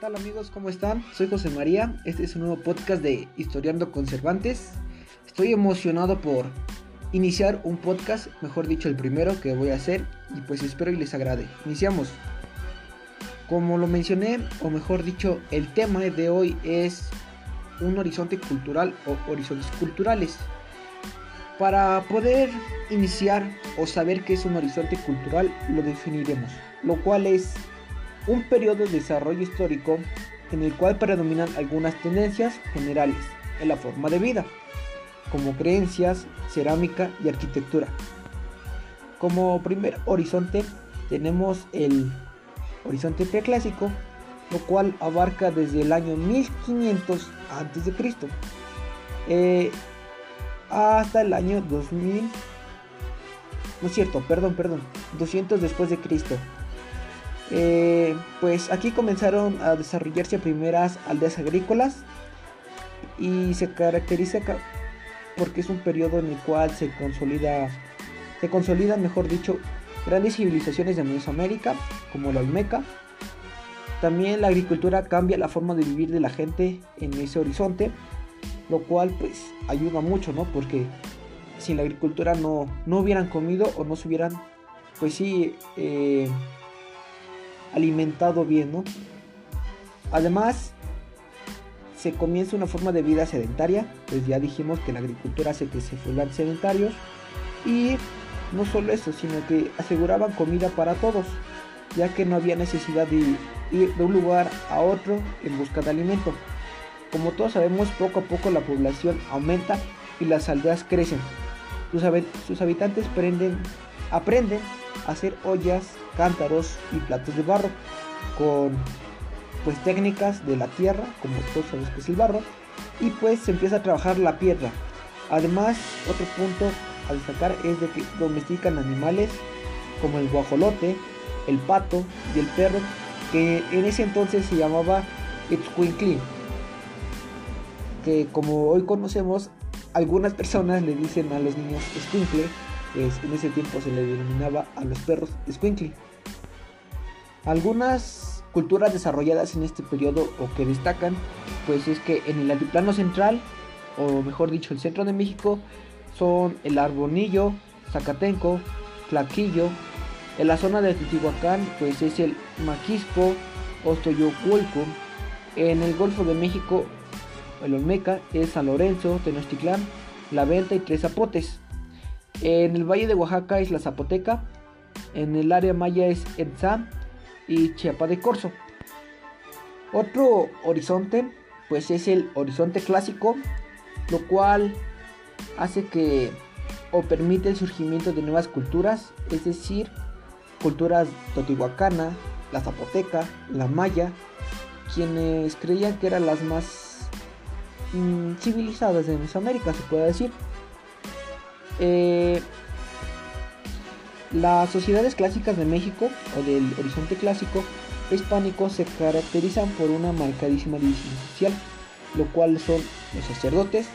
tal amigos? ¿Cómo están? Soy José María, este es un nuevo podcast de Historiando con Cervantes. Estoy emocionado por iniciar un podcast, mejor dicho el primero que voy a hacer y pues espero y les agrade. Iniciamos. Como lo mencioné, o mejor dicho, el tema de hoy es un horizonte cultural o horizontes culturales. Para poder iniciar o saber qué es un horizonte cultural, lo definiremos, lo cual es un periodo de desarrollo histórico en el cual predominan algunas tendencias generales en la forma de vida, como creencias, cerámica y arquitectura. Como primer horizonte tenemos el horizonte preclásico, lo cual abarca desde el año 1500 a.C. Eh, hasta el año 2000 no es cierto, perdón, perdón, 200 después de Cristo, eh, pues aquí comenzaron a desarrollarse primeras aldeas agrícolas y se caracteriza porque es un periodo en el cual se consolida, se consolida, mejor dicho, grandes civilizaciones de Mesoamérica, como la Olmeca. También la agricultura cambia la forma de vivir de la gente en ese horizonte, lo cual pues ayuda mucho, ¿no? Porque sin la agricultura no, no hubieran comido o no se hubieran, pues sí, eh, alimentado bien, ¿no? Además, se comienza una forma de vida sedentaria, pues ya dijimos que la agricultura hace que se fueran sedentarios y no solo eso, sino que aseguraban comida para todos, ya que no había necesidad de ir de un lugar a otro en busca de alimento. Como todos sabemos, poco a poco la población aumenta y las aldeas crecen. Sus, habitantes aprenden hacer ollas cántaros y platos de barro con pues técnicas de la tierra, como todos sabemos que es el barro, y pues se empieza a trabajar la piedra. Además, otro punto a destacar es de que domestican animales como el guajolote, el pato y el perro, que en ese entonces se llamaba Itzcuinclin, que como hoy conocemos, algunas personas le dicen a los niños Escuincle, pues en ese tiempo se le denominaba a los perros Squinkly. Algunas culturas desarrolladas en este periodo o que destacan, pues es que en el altiplano central, o mejor dicho, el centro de México, son el Arbonillo, Zacatenco, Tlaquillo. En la zona de Titihuacán, pues es el Maquisco, Ostoyoculco. En el Golfo de México, el Olmeca es San Lorenzo, Tenochtitlán, La Venta y Tres Zapotes. En el Valle de Oaxaca es la Zapoteca. En el área maya es Etzá y Chiapa de Corzo. Otro horizonte, pues es el horizonte clásico, lo cual hace que o permite el surgimiento de nuevas culturas, es decir, culturas totihuacana, la zapoteca, la maya, quienes creían que eran las más mm, civilizadas de Mesoamérica, se puede decir. Eh, las sociedades clásicas de México o del horizonte clásico hispánico se caracterizan por una marcadísima división social, lo cual son los sacerdotes,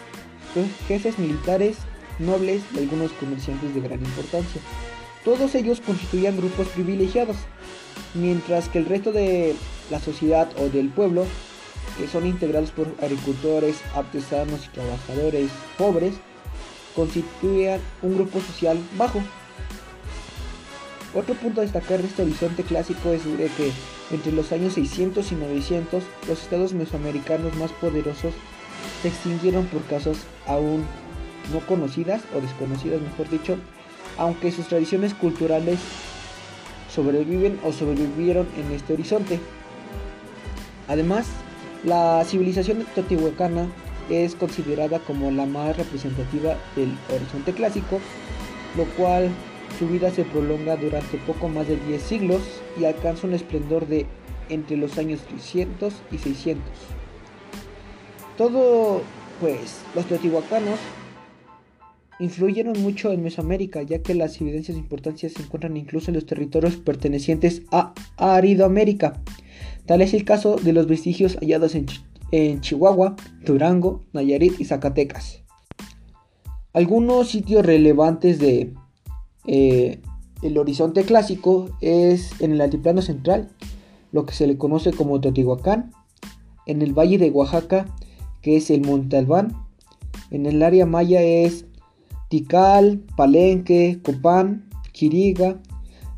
los jefes militares, nobles y algunos comerciantes de gran importancia. Todos ellos constituían grupos privilegiados, mientras que el resto de la sociedad o del pueblo, que son integrados por agricultores, artesanos y trabajadores pobres, constituían un grupo social bajo. Otro punto a destacar de este horizonte clásico es que entre los años 600 y 900 los estados mesoamericanos más poderosos se extinguieron por causas aún no conocidas o desconocidas mejor dicho, aunque sus tradiciones culturales sobreviven o sobrevivieron en este horizonte. Además, la civilización teotihuacana es considerada como la más representativa del horizonte clásico, lo cual su vida se prolonga durante poco más de 10 siglos y alcanza un esplendor de entre los años 300 y 600. Todo, pues, los teotihuacanos influyeron mucho en Mesoamérica, ya que las evidencias de importancia se encuentran incluso en los territorios pertenecientes a Aridoamérica. Tal es el caso de los vestigios hallados en en Chihuahua, Durango, Nayarit y Zacatecas. Algunos sitios relevantes de eh, el horizonte clásico es en el altiplano central, lo que se le conoce como Teotihuacán, en el valle de Oaxaca, que es el Monte Albán, en el área maya es Tikal, Palenque, Copán, Quiriga,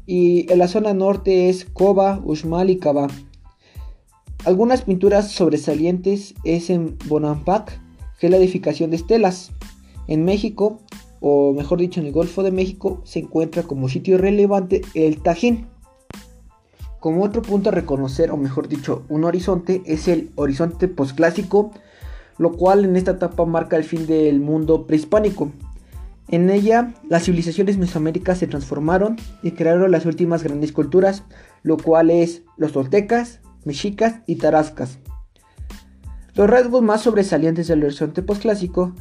y en la zona norte es Coba, Uxmal y Cabá. Algunas pinturas sobresalientes es en Bonampak, que es la edificación de estelas. En México, o mejor dicho en el Golfo de México, se encuentra como sitio relevante el Tajín. Como otro punto a reconocer, o mejor dicho, un horizonte, es el horizonte posclásico, lo cual en esta etapa marca el fin del mundo prehispánico. En ella, las civilizaciones mesoaméricas se transformaron y crearon las últimas grandes culturas, lo cual es los toltecas, mexicas y tarascas. Los rasgos más sobresalientes del horizonte postclásico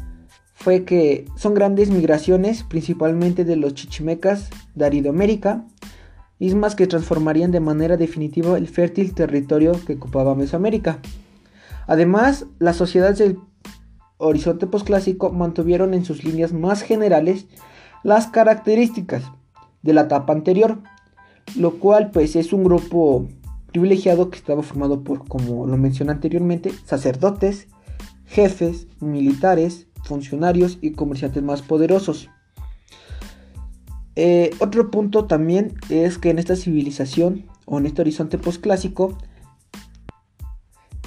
fue que son grandes migraciones, principalmente de los chichimecas de Aridoamérica, mismas que transformarían de manera definitiva el fértil territorio que ocupaba Mesoamérica. Además, las sociedades del horizonte postclásico mantuvieron en sus líneas más generales las características de la etapa anterior, lo cual pues es un grupo privilegiado que estaba formado por, como lo mencioné anteriormente, sacerdotes, jefes, militares, funcionarios y comerciantes más poderosos. Eh, otro punto también es que en esta civilización o en este horizonte postclásico,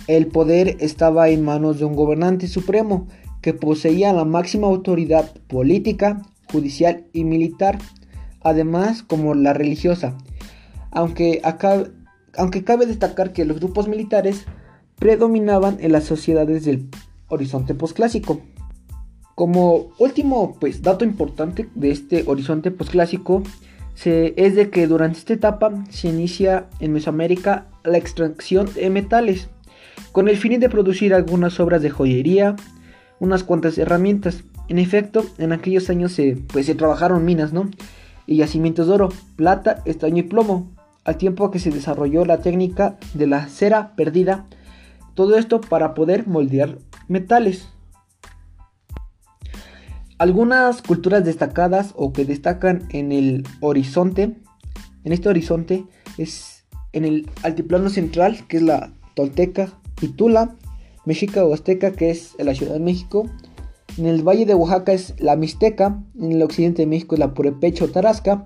el poder estaba en manos de un gobernante supremo que poseía la máxima autoridad política, judicial y militar, además como la religiosa. Aunque acá aunque cabe destacar que los grupos militares predominaban en las sociedades del horizonte postclásico. Como último pues, dato importante de este horizonte postclásico es de que durante esta etapa se inicia en Mesoamérica la extracción de metales, con el fin de producir algunas obras de joyería, unas cuantas herramientas. En efecto, en aquellos años se, pues, se trabajaron minas, ¿no? Y yacimientos de oro, plata, estaño y plomo, al tiempo que se desarrolló la técnica de la cera perdida, todo esto para poder moldear metales. Algunas culturas destacadas o que destacan en el horizonte, en este horizonte es en el altiplano central, que es la Tolteca y Tula, Mexica o Azteca, que es la Ciudad de México, en el Valle de Oaxaca es la Mixteca, en el occidente de México es la Purepecha o Tarasca,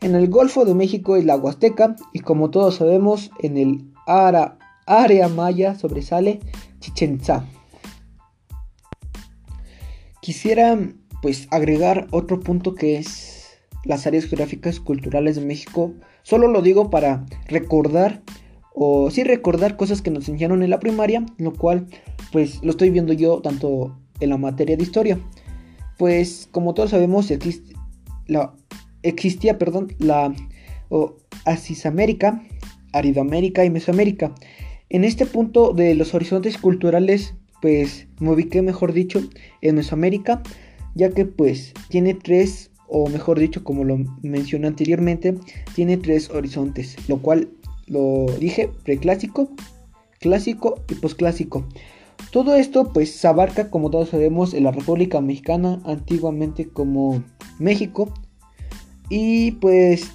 en el Golfo de México es la Huasteca y como todos sabemos en el área maya sobresale Chichen Itza. Quisiera pues agregar otro punto que es las áreas geográficas culturales de México. Solo lo digo para recordar o sí recordar cosas que nos enseñaron en la primaria, lo cual pues lo estoy viendo yo tanto en la materia de historia. Pues como todos sabemos existe la existía, perdón, la Asisamérica, Aridoamérica y Mesoamérica. En este punto de los horizontes culturales, pues me ubiqué, mejor dicho, en Mesoamérica, ya que pues tiene tres, o mejor dicho, como lo mencioné anteriormente, tiene tres horizontes, lo cual lo dije preclásico, clásico y posclásico. Todo esto pues abarca, como todos sabemos, en la República Mexicana, antiguamente como México, y pues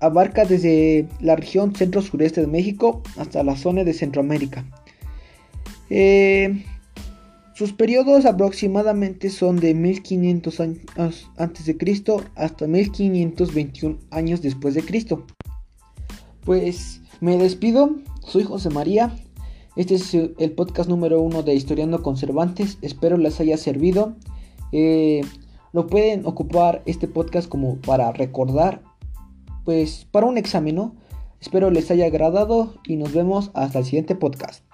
abarca desde la región centro-sureste de México hasta la zona de Centroamérica. Eh, sus periodos aproximadamente son de 1500 años antes de Cristo hasta 1521 años después de Cristo. Pues me despido, soy José María. Este es el podcast número uno de Historiando Conservantes. Espero les haya servido. Eh, lo pueden ocupar este podcast como para recordar, pues para un examen, ¿no? Espero les haya agradado y nos vemos hasta el siguiente podcast.